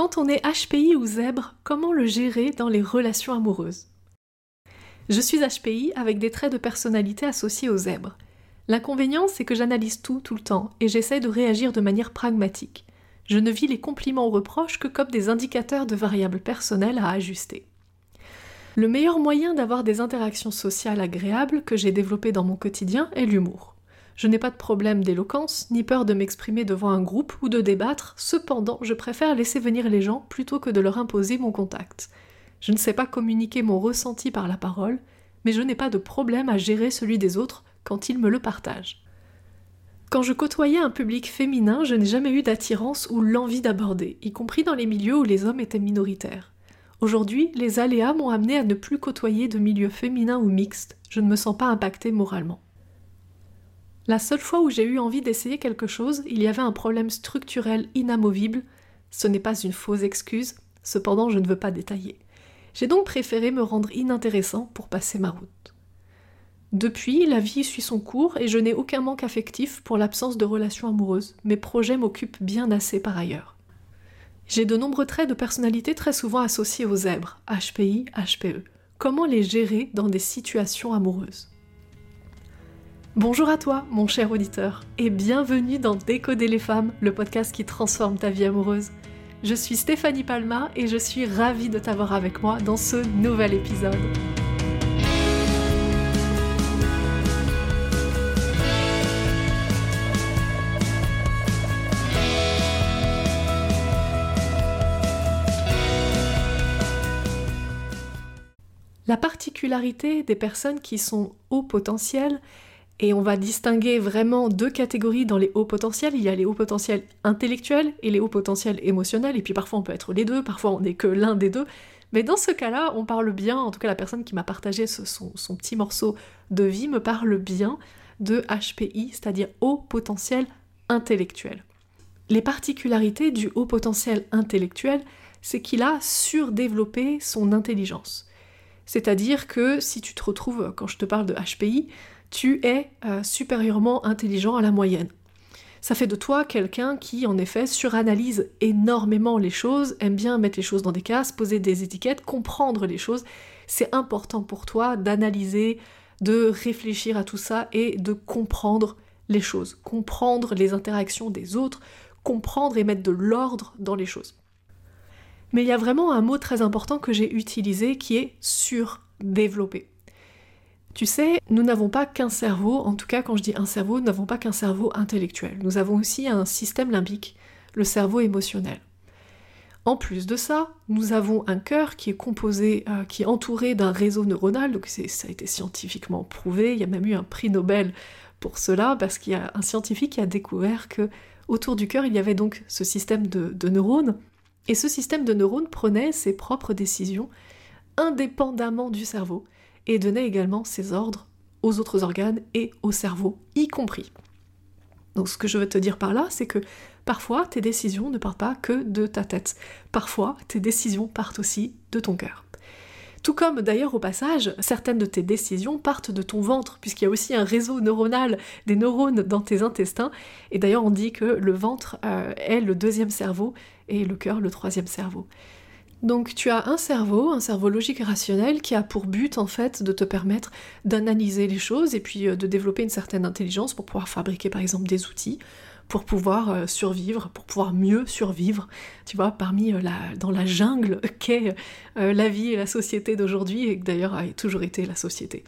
Quand on est HPI ou zèbre, comment le gérer dans les relations amoureuses? Je suis HPI avec des traits de personnalité associés aux zèbres. L'inconvénient, c'est que j'analyse tout tout le temps et j'essaie de réagir de manière pragmatique. Je ne vis les compliments ou reproches que comme des indicateurs de variables personnelles à ajuster. Le meilleur moyen d'avoir des interactions sociales agréables que j'ai développées dans mon quotidien est l'humour. Je n'ai pas de problème d'éloquence, ni peur de m'exprimer devant un groupe ou de débattre, cependant je préfère laisser venir les gens plutôt que de leur imposer mon contact. Je ne sais pas communiquer mon ressenti par la parole, mais je n'ai pas de problème à gérer celui des autres quand ils me le partagent. Quand je côtoyais un public féminin, je n'ai jamais eu d'attirance ou l'envie d'aborder, y compris dans les milieux où les hommes étaient minoritaires. Aujourd'hui, les aléas m'ont amené à ne plus côtoyer de milieux féminins ou mixtes, je ne me sens pas impactée moralement. La seule fois où j'ai eu envie d'essayer quelque chose, il y avait un problème structurel inamovible. Ce n'est pas une fausse excuse, cependant je ne veux pas détailler. J'ai donc préféré me rendre inintéressant pour passer ma route. Depuis, la vie suit son cours et je n'ai aucun manque affectif pour l'absence de relations amoureuses. Mes projets m'occupent bien assez par ailleurs. J'ai de nombreux traits de personnalité très souvent associés aux zèbres, HPI, HPE. Comment les gérer dans des situations amoureuses? Bonjour à toi, mon cher auditeur, et bienvenue dans Décoder les femmes, le podcast qui transforme ta vie amoureuse. Je suis Stéphanie Palma et je suis ravie de t'avoir avec moi dans ce nouvel épisode. La particularité des personnes qui sont haut potentiel et on va distinguer vraiment deux catégories dans les hauts potentiels. Il y a les hauts potentiels intellectuels et les hauts potentiels émotionnels. Et puis parfois on peut être les deux, parfois on n'est que l'un des deux. Mais dans ce cas-là, on parle bien, en tout cas la personne qui m'a partagé son, son, petit morceau de vie me parle bien de HPI, c'est-à-dire haut potentiel intellectuel. Les particularités du haut potentiel intellectuel, c'est qu'il a surdéveloppé son intelligence. C'est-à-dire que si tu te retrouves, quand je te parle de HPI, tu es euh, supérieurement intelligent à la moyenne. Ça fait de toi quelqu'un qui, en effet, suranalyse énormément les choses, aime bien mettre les choses dans des cases, poser des étiquettes, comprendre les choses. C'est important pour toi d'analyser, de réfléchir à tout ça et de comprendre les choses, comprendre les interactions des autres, comprendre et mettre de l'ordre dans les choses. Mais il y a vraiment un mot très important que j'ai utilisé qui est surdéveloppé. Tu sais, nous n'avons pas qu'un cerveau, en tout cas quand je dis un cerveau, nous n'avons pas qu'un cerveau intellectuel. Nous avons aussi un système limbique, le cerveau émotionnel. En plus de ça, nous avons un cœur qui est composé, euh, qui est entouré d'un réseau neuronal, donc ça a été scientifiquement prouvé, il y a même eu un prix Nobel pour cela, parce qu'il y a un scientifique qui a découvert que autour du cœur, il y avait donc ce système de neurones, et ce système de neurones prenait ses propres décisions indépendamment du cerveau, et donnait également ses ordres aux autres organes et au cerveau, y compris. Donc ce que je veux te dire par là, c'est que parfois tes décisions ne partent pas que de ta tête. Parfois tes décisions partent aussi de ton cœur. Tout comme d'ailleurs au passage, certaines de tes décisions partent de ton ventre, puisqu'il y a aussi un réseau neuronal des neurones dans tes intestins. Et d'ailleurs on dit que le ventre euh, est le deuxième cerveau et le cœur le troisième cerveau. Donc tu as un cerveau, un cerveau logique et rationnel qui a pour but en fait de te permettre d'analyser les choses et puis euh, de développer une certaine intelligence pour pouvoir fabriquer par exemple des outils, pour pouvoir euh, survivre, pour pouvoir mieux survivre, tu vois, parmi euh, la, dans la jungle qu'est la vie et la société d'aujourd'hui et que d'ailleurs a toujours été la société.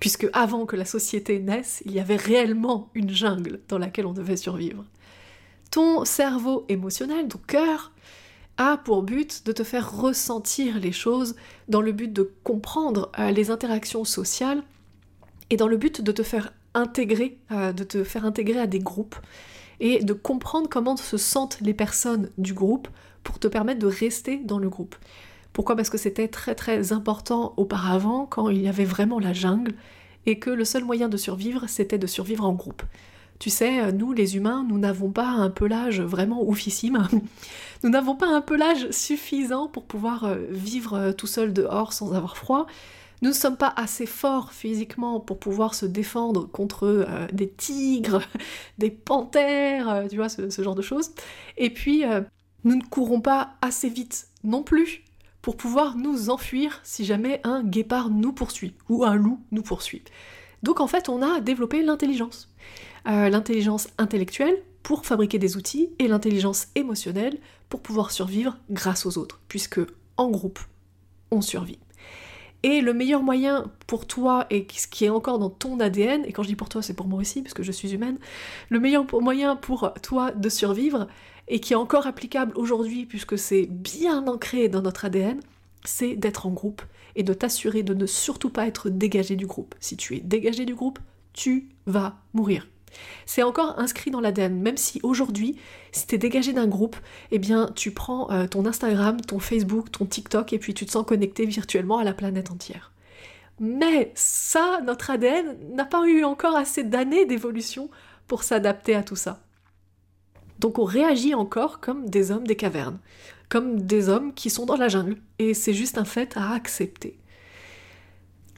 Puisque avant que la société naisse, il y avait réellement une jungle dans laquelle on devait survivre. Ton cerveau émotionnel, ton cœur, a pour but de te faire ressentir les choses dans le but de comprendre euh, les interactions sociales et dans le but de te faire intégrer, euh, de te faire intégrer à des groupes et de comprendre comment se sentent les personnes du groupe pour te permettre de rester dans le groupe. Pourquoi? Parce que c'était très très important auparavant quand il y avait vraiment la jungle et que le seul moyen de survivre c'était de survivre en groupe. Tu sais, nous les humains, nous n'avons pas un pelage vraiment oufissime. Nous n'avons pas un pelage suffisant pour pouvoir euh, vivre euh, tout seul dehors sans avoir froid. Nous ne sommes pas assez forts physiquement pour pouvoir se défendre contre euh, des tigres, des panthères, tu vois, ce, genre de choses. Et puis, Nous ne courons pas assez vite non plus pour pouvoir nous enfuir si jamais un guépard nous poursuit ou un loup nous poursuit. Donc en fait, on a développé l'intelligence. Euh, l'intelligence intellectuelle pour fabriquer des outils et l'intelligence émotionnelle pour pouvoir survivre grâce aux autres, puisque en groupe, on survit. Et le meilleur moyen pour toi, et ce qui est encore dans ton ADN, et quand je dis pour toi, c'est pour moi aussi, parce que je suis humaine, le meilleur moyen pour toi de survivre, et qui est encore applicable aujourd'hui, puisque c'est bien ancré dans notre ADN, c'est d'être en groupe et de t'assurer de ne surtout pas être dégagé du groupe. Si tu es dégagé du groupe, tu vas mourir. C'est encore inscrit dans l'ADN, même si aujourd'hui, si tu es dégagé d'un groupe, eh bien tu prends euh, ton Instagram, ton Facebook, ton TikTok et puis tu te sens connecté virtuellement à la planète entière. Mais ça, notre ADN n'a pas eu encore assez d'années d'évolution pour s'adapter à tout ça. Donc on réagit encore comme des hommes des cavernes, comme des hommes qui sont dans la jungle, et c'est juste un fait à accepter.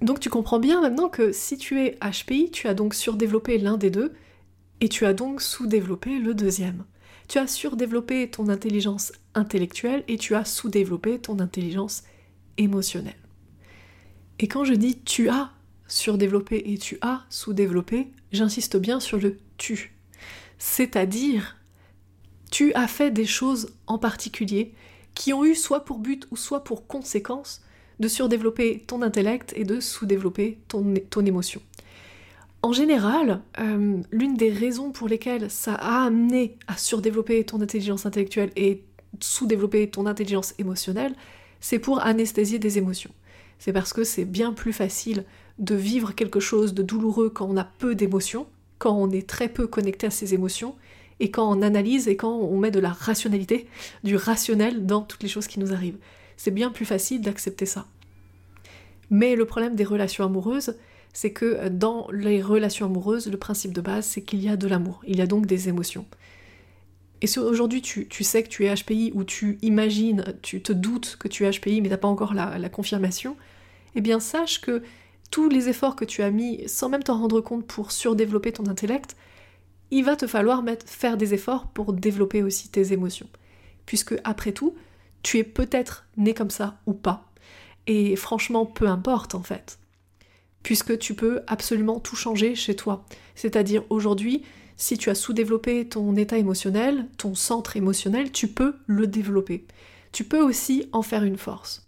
Donc tu comprends bien maintenant que si tu es HPI, tu as donc surdéveloppé l'un des deux, et tu as donc sous-développé le deuxième. Tu as surdéveloppé ton intelligence intellectuelle et tu as sous-développé ton intelligence émotionnelle. Et quand je dis tu as surdéveloppé et tu as sous-développé, j'insiste bien sur le tu. C'est-à-dire, tu as fait des choses en particulier qui ont eu soit pour but ou soit pour conséquence de surdévelopper ton intellect et de sous-développer ton, émotion. En général, euh, l'une des raisons pour lesquelles ça a amené à surdévelopper ton intelligence intellectuelle et sous-développer ton intelligence émotionnelle, c'est pour anesthésier des émotions. C'est parce que c'est bien plus facile de vivre quelque chose de douloureux quand on a peu d'émotions, quand on est très peu connecté à ses émotions, et quand on analyse et quand on met de la rationalité, du rationnel dans toutes les choses qui nous arrivent. C'est bien plus facile d'accepter ça. Mais le problème des relations amoureuses, c'est que euh, dans les relations amoureuses, le principe de base, c'est qu'il y a de l'amour, il y a donc des émotions. Et si aujourd'hui tu, sais que tu es HPI ou tu imagines, tu te doutes que tu es HPI mais t'as pas encore la, confirmation, eh bien sache que tous les efforts que tu as mis sans même t'en rendre compte pour surdévelopper ton intellect, il va te falloir faire des efforts pour développer aussi tes émotions. Puisque après tout, tu es peut-être né comme ça ou pas. Et franchement, peu importe en fait puisque tu peux absolument tout changer chez toi. C'est-à-dire aujourd'hui, si tu as sous-développé ton état émotionnel, ton centre émotionnel, tu peux le développer. Tu peux aussi en faire une force.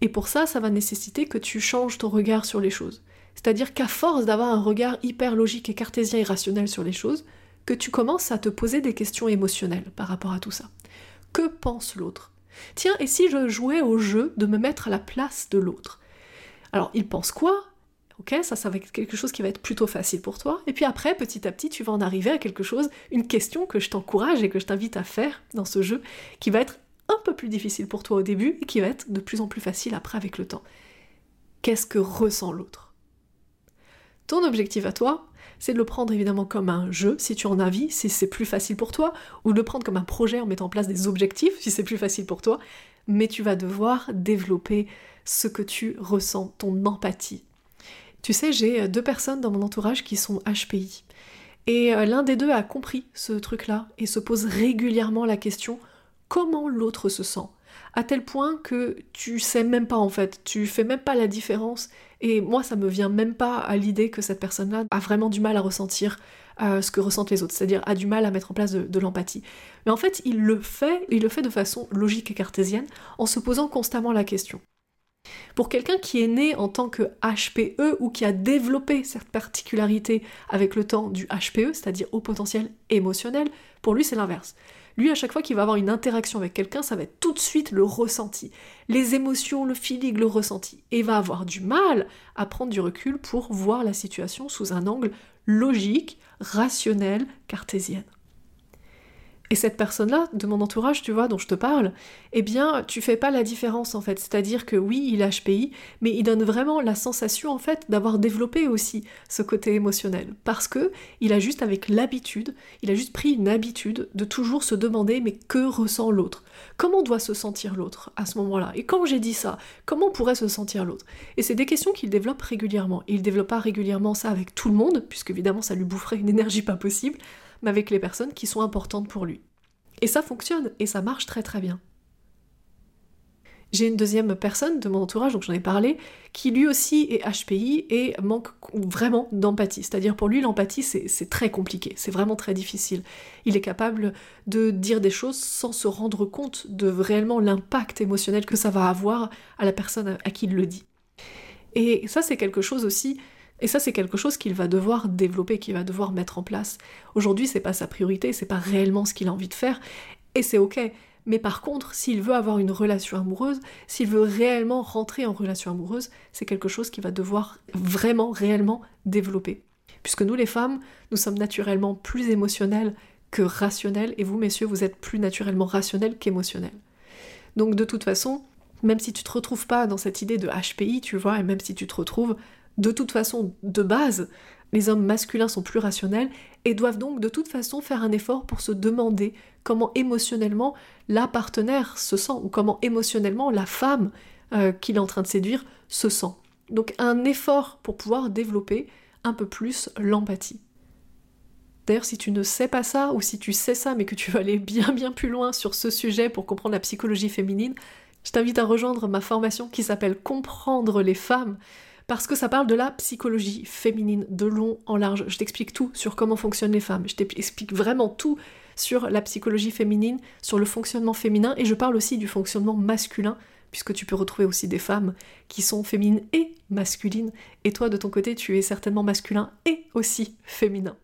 Et pour ça, ça va nécessiter que tu changes ton regard sur les choses. C'est-à-dire qu'à force d'avoir un regard hyper logique et cartésien et rationnel sur les choses, que tu commences à te poser des questions émotionnelles par rapport à tout ça. Que pense l'autre? Tiens, et si je jouais au jeu de me mettre à la place de l'autre? Alors, il pense quoi? Ok, ça, ça va être quelque chose qui va être plutôt facile pour toi. Et puis après, petit à petit, tu vas en arriver à quelque chose, une question que je t'encourage et que je t'invite à faire dans ce jeu, qui va être un peu plus difficile pour toi au début et qui va être de plus en plus facile après avec le temps. Qu'est-ce que ressent l'autre? Ton objectif à toi, c'est de le prendre évidemment comme un jeu, si tu en as envie, si c'est plus facile pour toi, ou de le prendre comme un projet en mettant en place des objectifs, si c'est plus facile pour toi, mais tu vas devoir développer ce que tu ressens, ton empathie, tu sais, j'ai euh, deux personnes dans mon entourage qui sont HPI. Et euh, l'un des deux a compris ce truc-là et se pose régulièrement la question comment l'autre se sent? À tel point que tu sais même pas en fait, tu fais même pas la différence. Et moi, ça me vient même pas à l'idée que cette personne-là a vraiment du mal à ressentir euh, ce que ressentent les autres, c'est-à-dire a du mal à mettre en place de l'empathie. Mais en fait, il le fait, il le fait de façon logique et cartésienne, en se posant constamment la question. Pour quelqu'un qui est né en tant que HPE ou qui a développé cette particularité avec le temps du HPE, c'est-à-dire au potentiel émotionnel, pour lui c'est l'inverse. Lui, à chaque fois qu'il va avoir une interaction avec quelqu'un, ça va être tout de suite le ressenti. Les émotions, le feeling, le ressenti. Et va avoir du mal à prendre du recul pour voir la situation sous un angle logique, rationnel, cartésien. Et cette personne-là, de mon entourage, tu vois, dont je te parle, eh bien, tu fais pas la différence en fait. C'est-à-dire que oui, il est HPI, mais il donne vraiment la sensation en fait d'avoir développé aussi ce côté émotionnel. Parce que il a juste avec l'habitude, il a juste pris une habitude de toujours se demander mais que ressent l'autre? Comment doit se sentir l'autre à ce moment-là? Et quand j'ai dit ça, comment pourrait se sentir l'autre? Et c'est des questions qu'il développe régulièrement. Il développe pas régulièrement ça avec tout le monde, puisque évidemment ça lui boufferait une énergie pas possible mais avec les personnes qui sont importantes pour lui. Et ça fonctionne, et ça marche très très bien. J'ai une deuxième personne de mon entourage, donc j'en ai parlé, qui lui aussi est HPI et manque vraiment d'empathie. C'est-à-dire pour lui, l'empathie, c'est très compliqué, c'est vraiment très difficile. Il est capable de dire des choses sans se rendre compte de réellement l'impact émotionnel que ça va avoir à la personne à qui il le dit. Et ça, c'est quelque chose aussi et ça, c'est quelque chose qu'il va devoir développer, qu'il va devoir mettre en place. Aujourd'hui, c'est pas sa priorité, c'est pas réellement ce qu'il a envie de faire, et c'est ok. Mais par contre, s'il veut avoir une relation amoureuse, s'il veut réellement rentrer en relation amoureuse, c'est quelque chose qu'il va devoir vraiment, réellement développer. Puisque nous, les femmes, nous sommes naturellement plus émotionnelles que rationnelles, et vous, messieurs, vous êtes plus naturellement rationnels qu'émotionnels. Donc de toute façon, même si tu te retrouves pas dans cette idée de HPI, tu vois, et même si tu te retrouves de toute façon, de base, les hommes masculins sont plus rationnels et doivent donc de toute façon faire un effort pour se demander comment émotionnellement la partenaire se sent ou comment émotionnellement la femme euh, qu'il est en train de séduire se sent. Donc un effort pour pouvoir développer un peu plus l'empathie. D'ailleurs, si tu ne sais pas ça, ou si tu sais ça mais que tu veux aller bien bien plus loin sur ce sujet pour comprendre la psychologie féminine, je t'invite à rejoindre ma formation qui s'appelle Comprendre les femmes, parce que ça parle de la psychologie féminine de long en large. Je t'explique tout sur comment fonctionnent les femmes, je t'explique vraiment tout sur la psychologie féminine, sur le fonctionnement féminin, et je parle aussi du fonctionnement masculin, puisque tu peux retrouver aussi des femmes qui sont féminines et masculines, et toi de ton côté tu es certainement masculin et aussi féminin.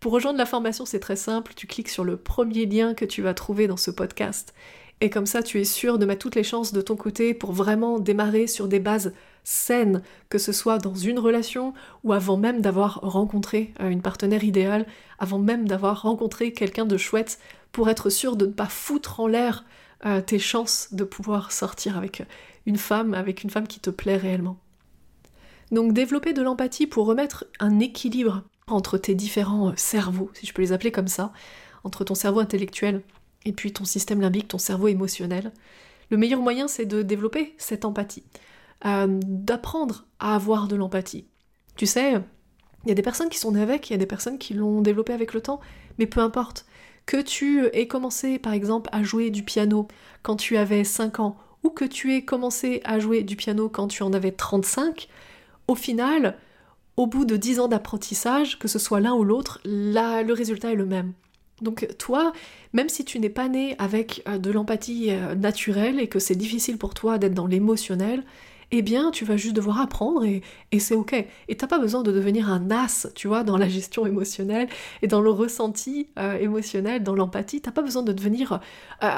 Pour rejoindre la formation, c'est très simple, tu cliques sur le premier lien que tu vas trouver dans ce podcast, et comme ça tu es sûr de mettre toutes les chances de ton côté pour vraiment démarrer sur des bases saine, que ce soit dans une relation ou avant même d'avoir rencontré euh, une partenaire idéale, avant même d'avoir rencontré quelqu'un de chouette, pour être sûr de ne pas foutre en l'air euh, tes chances de pouvoir sortir avec une femme, avec une femme qui te plaît réellement. Donc développer de l'empathie pour remettre un équilibre entre tes différents euh, cerveaux, si je peux les appeler comme ça, entre ton cerveau intellectuel et puis ton système limbique, ton cerveau émotionnel. Le meilleur moyen, c'est de développer cette empathie. Euh, d'apprendre à avoir de l'empathie. Tu sais, il y a des personnes qui sont nées avec, il y a des personnes qui l'ont développé avec le temps, mais peu importe. Que tu aies commencé par exemple à jouer du piano quand tu avais 5 ans, ou que tu aies commencé à jouer du piano quand tu en avais 35, au final, au bout de 10 ans d'apprentissage, que ce soit l'un ou l'autre, le résultat est le même. Donc toi, même si tu n'es pas né avec euh, de l'empathie euh, naturelle et que c'est difficile pour toi d'être dans l'émotionnel, eh bien, tu vas juste devoir apprendre et, c'est ok. Et t'as pas besoin de devenir un as, tu vois, dans la gestion émotionnelle et dans le ressenti euh, émotionnel, dans l'empathie. T'as pas besoin de devenir euh,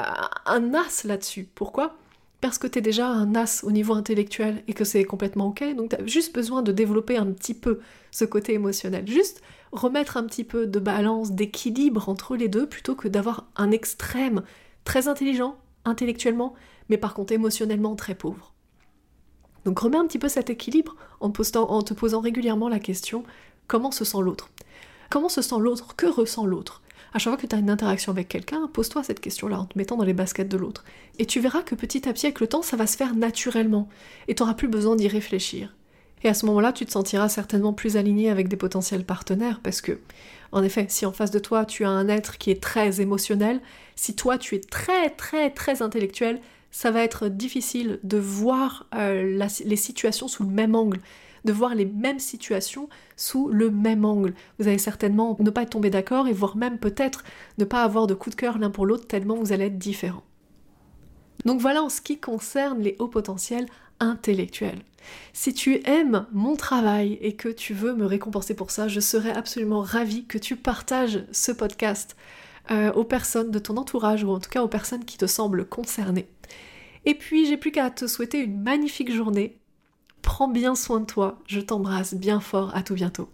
un as là-dessus. Pourquoi? Parce que t'es déjà un as au niveau intellectuel et que c'est complètement ok. Donc t'as juste besoin de développer un petit peu ce côté émotionnel. Juste remettre un petit peu de balance, d'équilibre entre les deux plutôt que d'avoir un extrême très intelligent intellectuellement, mais par contre émotionnellement très pauvre. Donc remets un petit peu cet équilibre en, te posant régulièrement la question comment se sent l'autre? Comment se sent l'autre? Que ressent l'autre? À chaque fois que tu as une interaction avec quelqu'un, pose-toi cette question-là en te mettant dans les baskets de l'autre. Et tu verras que petit à petit, avec le temps, ça va se faire naturellement. Et tu n'auras plus besoin d'y réfléchir. Et à ce moment-là, tu te sentiras certainement plus aligné avec des potentiels partenaires parce que, en effet, si en face de toi tu as un être qui est très émotionnel, si toi tu es très très très intellectuel, ça va être difficile de voir euh, les situations sous le même angle, de voir les mêmes situations sous le même angle. Vous allez certainement ne pas tombé d'accord et voire même peut-être ne pas avoir de coup de cœur l'un pour l'autre tellement vous allez être différents. Donc voilà en ce qui concerne les hauts potentiels intellectuels. Si tu aimes mon travail et que tu veux me récompenser pour ça, je serais absolument ravie que tu partages ce podcast euh, aux personnes de ton entourage ou en tout cas aux personnes qui te semblent concernées. Et puis j'ai plus qu'à te souhaiter une magnifique journée. Prends bien soin de toi, je t'embrasse bien fort, à tout bientôt.